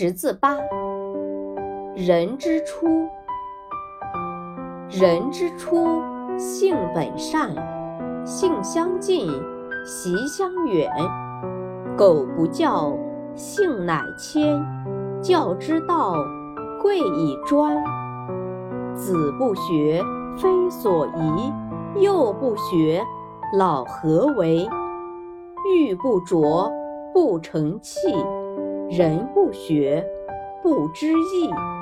识字八，人之初，人之初，性本善，性相近，习相远。苟不教，性乃迁。教之道，贵以专。子不学，非所宜；幼不学，老何为？玉不琢，不成器；人不学，不知义。